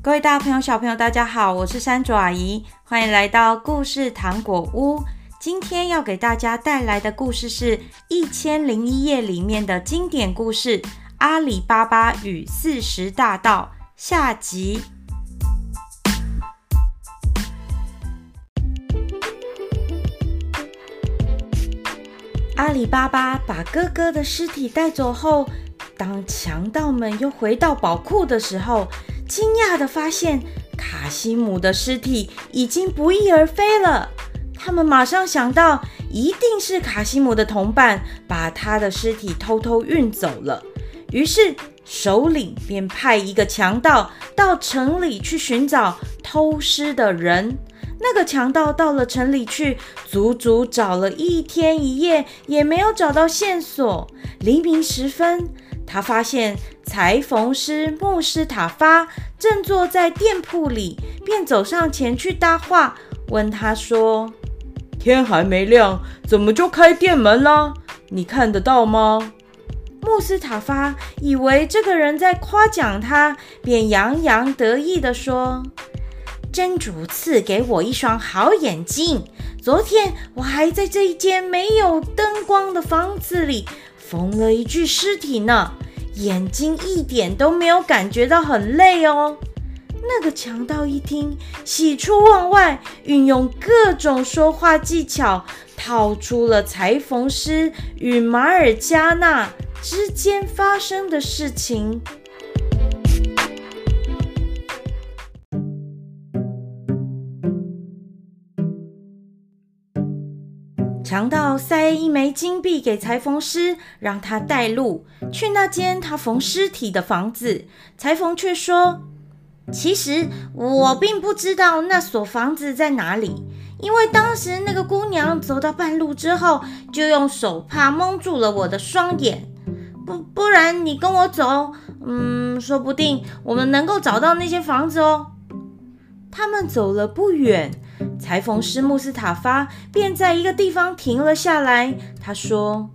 各位大朋友、小朋友，大家好，我是山竹阿姨，欢迎来到故事糖果屋。今天要给大家带来的故事是《一千零一夜》里面的经典故事《阿里巴巴与四十大盗》下集。阿里巴巴把哥哥的尸体带走后，当强盗们又回到宝库的时候，惊讶地发现，卡西姆的尸体已经不翼而飞了。他们马上想到，一定是卡西姆的同伴把他的尸体偷偷运走了。于是，首领便派一个强盗到城里去寻找偷尸的人。那个强盗到了城里去，足足找了一天一夜，也没有找到线索。黎明时分，他发现裁缝师穆斯塔发正坐在店铺里，便走上前去搭话，问他说：“天还没亮，怎么就开店门了？你看得到吗？”穆斯塔发以为这个人在夸奖他，便洋洋得意地说：“真主赐给我一双好眼睛，昨天我还在这一间没有灯光的房子里。”缝了一具尸体呢，眼睛一点都没有感觉到很累哦。那个强盗一听，喜出望外，运用各种说话技巧，套出了裁缝师与马尔加纳之间发生的事情。强盗塞一枚金币给裁缝师，让他带路去那间他缝尸体的房子。裁缝却说：“其实我并不知道那所房子在哪里，因为当时那个姑娘走到半路之后，就用手帕蒙住了我的双眼。不不然，你跟我走，嗯，说不定我们能够找到那间房子哦。”他们走了不远。裁缝师穆斯塔法便在一个地方停了下来。他说：“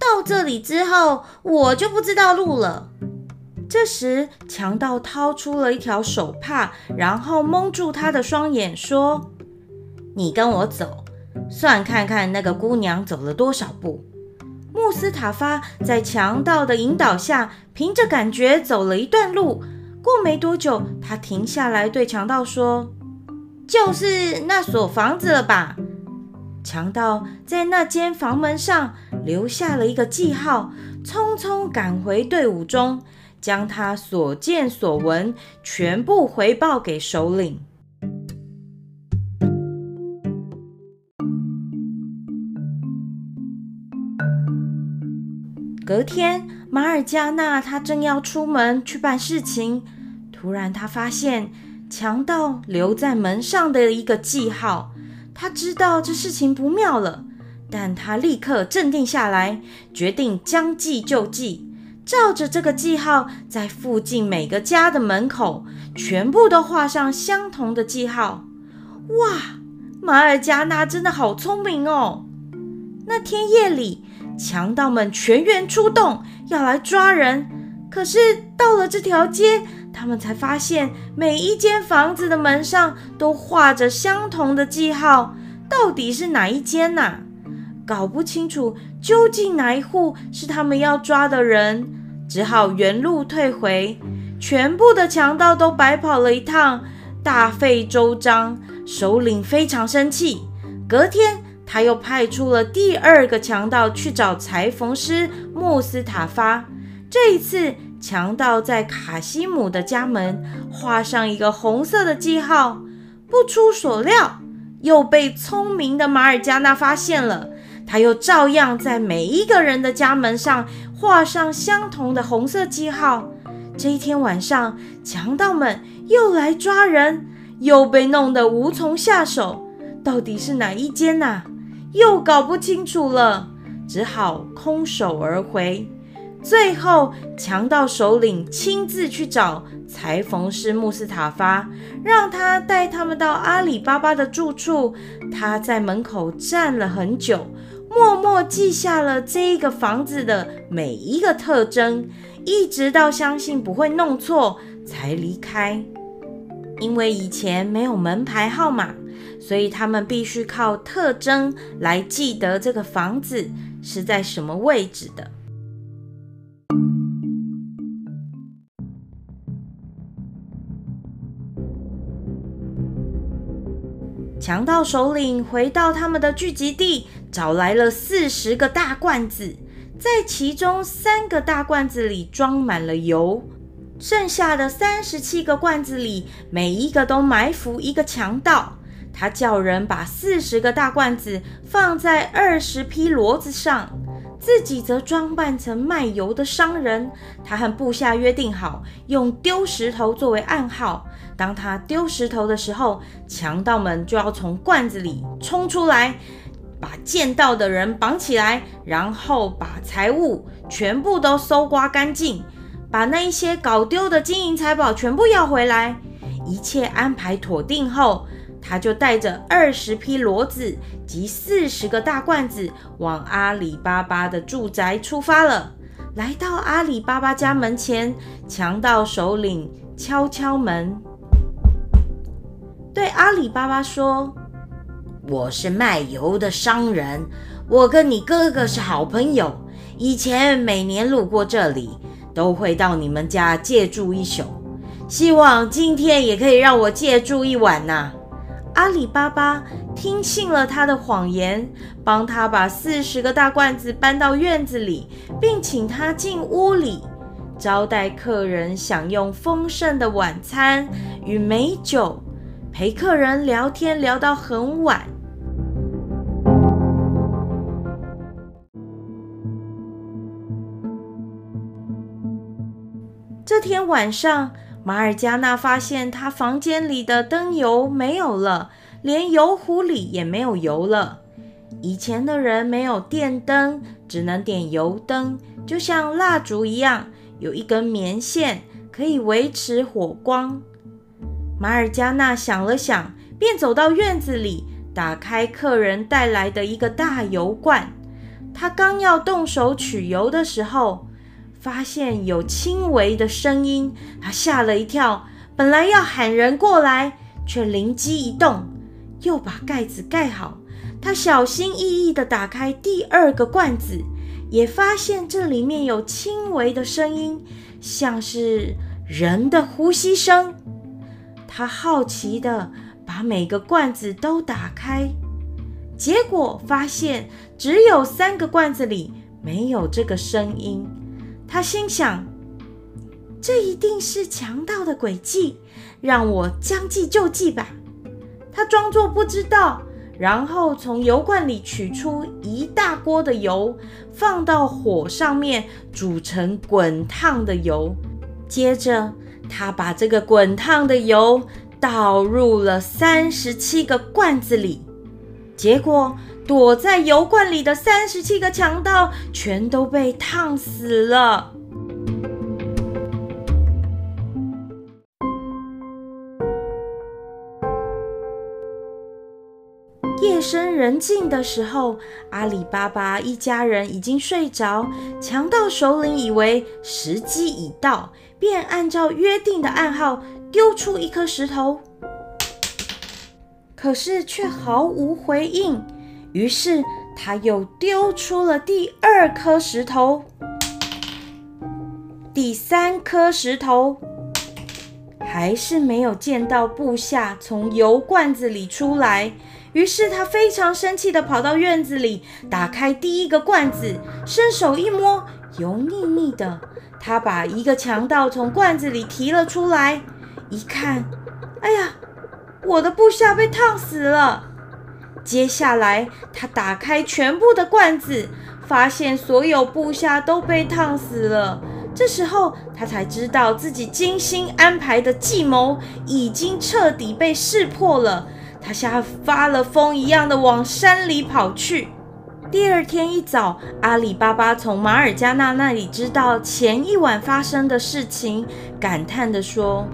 到这里之后，我就不知道路了。”这时，强盗掏出了一条手帕，然后蒙住他的双眼，说：“你跟我走，算看看那个姑娘走了多少步。”穆斯塔法在强盗的引导下，凭着感觉走了一段路。过没多久，他停下来对强盗说。就是那所房子了吧？强盗在那间房门上留下了一个记号，匆匆赶回队伍中，将他所见所闻全部回报给首领。隔天，马尔加纳他正要出门去办事情，突然他发现。强盗留在门上的一个记号，他知道这事情不妙了，但他立刻镇定下来，决定将计就计，照着这个记号，在附近每个家的门口全部都画上相同的记号。哇，马尔加纳真的好聪明哦！那天夜里，强盗们全员出动，要来抓人，可是到了这条街。他们才发现，每一间房子的门上都画着相同的记号，到底是哪一间呐？搞不清楚究竟哪一户是他们要抓的人，只好原路退回。全部的强盗都白跑了一趟，大费周章。首领非常生气，隔天他又派出了第二个强盗去找裁缝师穆斯塔法。这一次，强盗在卡西姆的家门画上一个红色的记号，不出所料，又被聪明的马尔加纳发现了。他又照样在每一个人的家门上画上相同的红色记号。这一天晚上，强盗们又来抓人，又被弄得无从下手。到底是哪一间呐、啊？又搞不清楚了，只好空手而回。最后，强盗首领亲自去找裁缝师穆斯塔法，让他带他们到阿里巴巴的住处。他在门口站了很久，默默记下了这一个房子的每一个特征，一直到相信不会弄错，才离开。因为以前没有门牌号码，所以他们必须靠特征来记得这个房子是在什么位置的。强盗首领回到他们的聚集地，找来了四十个大罐子，在其中三个大罐子里装满了油，剩下的三十七个罐子里，每一个都埋伏一个强盗。他叫人把四十个大罐子放在二十匹骡子上。自己则装扮成卖油的商人，他和部下约定好，用丢石头作为暗号。当他丢石头的时候，强盗们就要从罐子里冲出来，把见到的人绑起来，然后把财物全部都搜刮干净，把那一些搞丢的金银财宝全部要回来。一切安排妥定后，他就带着二十匹骡子及四十个大罐子往阿里巴巴的住宅出发了。来到阿里巴巴家门前，强盗首领敲敲门，对阿里巴巴说：“我是卖油的商人，我跟你哥哥是好朋友，以前每年路过这里，都会到你们家借住一宿，希望今天也可以让我借住一晚呐。”阿里巴巴听信了他的谎言，帮他把四十个大罐子搬到院子里，并请他进屋里招待客人，享用丰盛的晚餐与美酒，陪客人聊天聊到很晚。这天晚上，马尔加纳发现他房间里的灯油没有了，连油壶里也没有油了。以前的人没有电灯，只能点油灯，就像蜡烛一样，有一根棉线可以维持火光。马尔加纳想了想，便走到院子里，打开客人带来的一个大油罐。他刚要动手取油的时候，发现有轻微的声音，他吓了一跳，本来要喊人过来，却灵机一动，又把盖子盖好。他小心翼翼地打开第二个罐子，也发现这里面有轻微的声音，像是人的呼吸声。他好奇地把每个罐子都打开，结果发现只有三个罐子里没有这个声音。他心想：“这一定是强盗的诡计，让我将计就计吧。”他装作不知道，然后从油罐里取出一大锅的油，放到火上面煮成滚烫的油。接着，他把这个滚烫的油倒入了三十七个罐子里，结果，躲在油罐里的三十七个强盗全都被烫死了。夜深人静的时候，阿里巴巴一家人已经睡着。强盗首领以为时机已到，便按照约定的暗号丢出一颗石头，可是却毫无回应。于是他又丢出了第二颗石头，第三颗石头，还是没有见到部下从油罐子里出来。于是他非常生气的跑到院子里，打开第一个罐子，伸手一摸，油腻腻的。他把一个强盗从罐子里提了出来，一看，哎呀，我的部下被烫死了。接下来，他打开全部的罐子，发现所有部下都被烫死了。这时候，他才知道自己精心安排的计谋已经彻底被识破了。他像发了疯一样的往山里跑去。第二天一早，阿里巴巴从马尔加纳那里知道前一晚发生的事情，感叹地说：“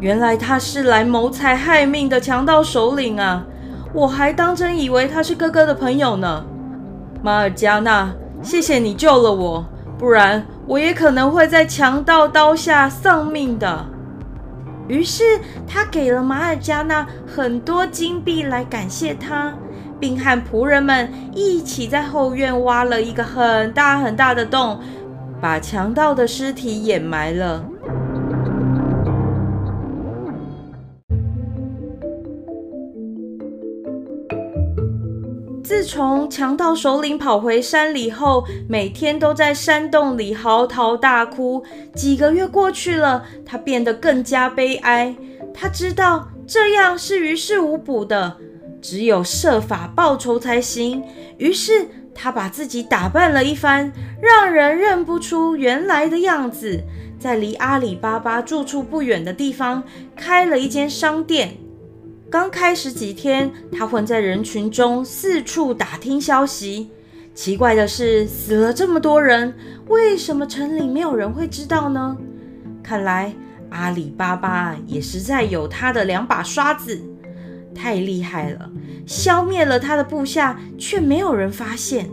原来他是来谋财害命的强盗首领啊！”我还当真以为他是哥哥的朋友呢，马尔加纳，谢谢你救了我，不然我也可能会在强盗刀下丧命的。于是他给了马尔加纳很多金币来感谢他，并和仆人们一起在后院挖了一个很大很大的洞，把强盗的尸体掩埋了。自从强盗首领跑回山里后，每天都在山洞里嚎啕大哭。几个月过去了，他变得更加悲哀。他知道这样是于事无补的，只有设法报仇才行。于是他把自己打扮了一番，让人认不出原来的样子，在离阿里巴巴住处不远的地方开了一间商店。刚开始几天，他混在人群中，四处打听消息。奇怪的是，死了这么多人，为什么城里没有人会知道呢？看来阿里巴巴也实在有他的两把刷子，太厉害了，消灭了他的部下，却没有人发现。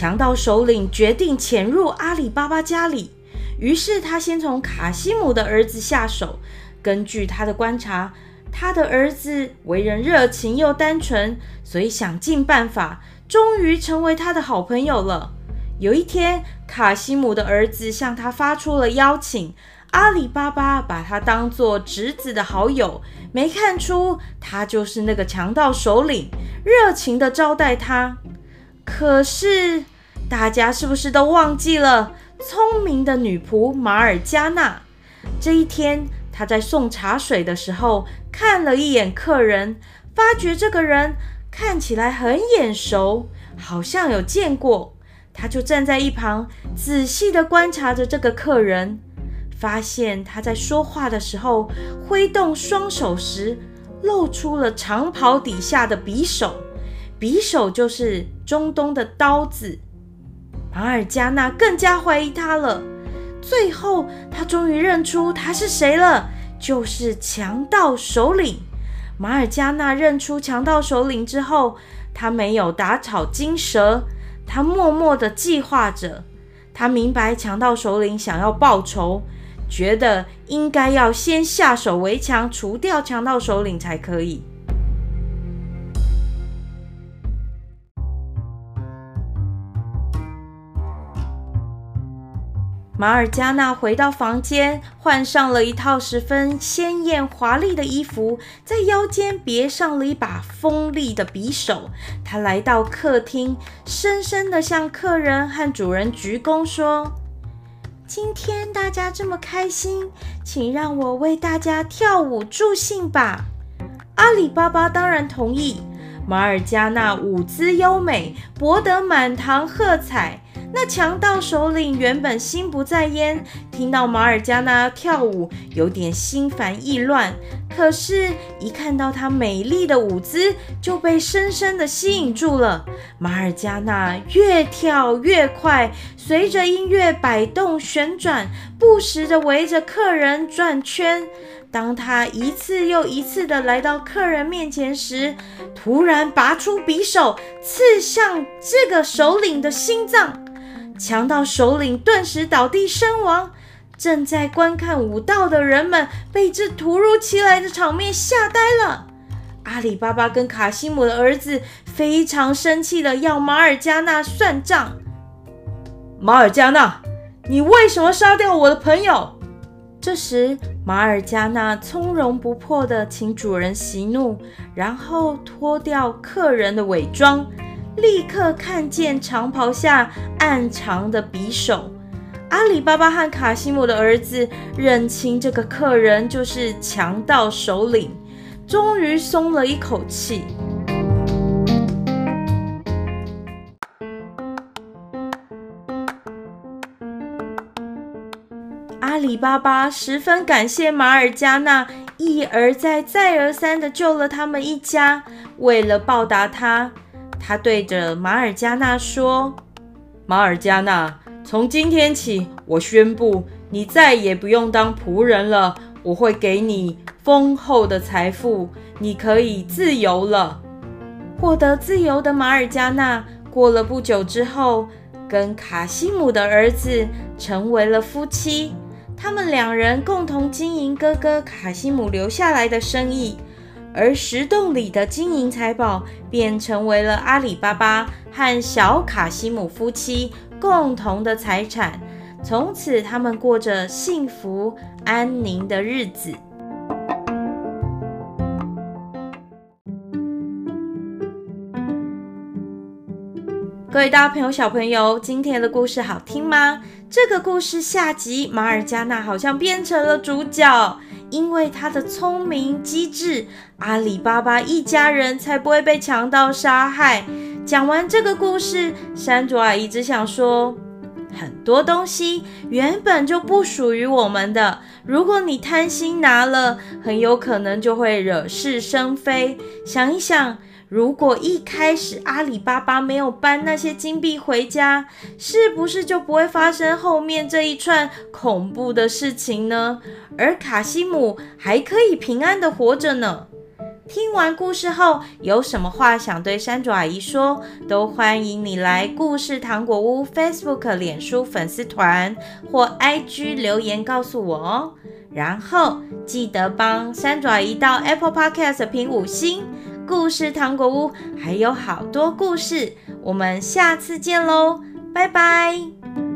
强盗首领决定潜入阿里巴巴家里，于是他先从卡西姆的儿子下手。根据他的观察，他的儿子为人热情又单纯，所以想尽办法，终于成为他的好朋友了。有一天，卡西姆的儿子向他发出了邀请，阿里巴巴把他当作侄子的好友，没看出他就是那个强盗首领，热情地招待他。可是，大家是不是都忘记了聪明的女仆马尔加纳？这一天，她在送茶水的时候，看了一眼客人，发觉这个人看起来很眼熟，好像有见过。她就站在一旁，仔细地观察着这个客人，发现他在说话的时候，挥动双手时，露出了长袍底下的匕首。匕首就是中东的刀子，马尔加纳更加怀疑他了。最后，他终于认出他是谁了，就是强盗首领。马尔加纳认出强盗首领之后，他没有打草惊蛇，他默默地计划着。他明白强盗首领想要报仇，觉得应该要先下手为强，除掉强盗首领才可以。马尔加纳回到房间，换上了一套十分鲜艳华丽的衣服，在腰间别上了一把锋利的匕首。他来到客厅，深深地向客人和主人鞠躬，说：“今天大家这么开心，请让我为大家跳舞助兴吧。”阿里巴巴当然同意。马尔加纳舞姿优美，博得满堂喝彩。那强盗首领原本心不在焉，听到马尔加纳跳舞，有点心烦意乱。可是，一看到她美丽的舞姿，就被深深的吸引住了。马尔加纳越跳越快，随着音乐摆动旋转，不时的围着客人转圈。当他一次又一次的来到客人面前时，突然拔出匕首，刺向这个首领的心脏。强盗首领顿时倒地身亡，正在观看武道的人们被这突如其来的场面吓呆了。阿里巴巴跟卡西姆的儿子非常生气的要马尔加纳算账。马尔加纳，你为什么杀掉我的朋友？这时，马尔加纳从容不迫的请主人息怒，然后脱掉客人的伪装。立刻看见长袍下暗藏的匕首，阿里巴巴和卡西姆的儿子认清这个客人就是强盗首领，终于松了一口气。阿里巴巴十分感谢马尔加纳一而再、再而三的救了他们一家，为了报答他。他对着马尔加纳说：“马尔加纳，从今天起，我宣布你再也不用当仆人了。我会给你丰厚的财富，你可以自由了。”获得自由的马尔加纳过了不久之后，跟卡西姆的儿子成为了夫妻。他们两人共同经营哥哥卡西姆留下来的生意，而石洞里的金银财宝便成为了阿里巴巴和小卡西姆夫妻共同的财产。从此，他们过着幸福安宁的日子。各位大朋友、小朋友，今天的故事好听吗？这个故事下集，马尔加纳好像变成了主角，因为他的聪明机智，阿里巴巴一家人才不会被强盗杀害。讲完这个故事，山竹阿姨只想说，很多东西原本就不属于我们的，如果你贪心拿了，很有可能就会惹是生非。想一想。如果一开始阿里巴巴没有搬那些金币回家，是不是就不会发生后面这一串恐怖的事情呢？而卡西姆还可以平安的活着呢？听完故事后，有什么话想对山竹阿姨说？都欢迎你来故事糖果屋 Facebook、脸书粉丝团或 IG 留言告诉我哦。然后记得帮山爪阿姨到 Apple Podcast 评五星。故事糖果屋还有好多故事，我们下次见喽，拜拜。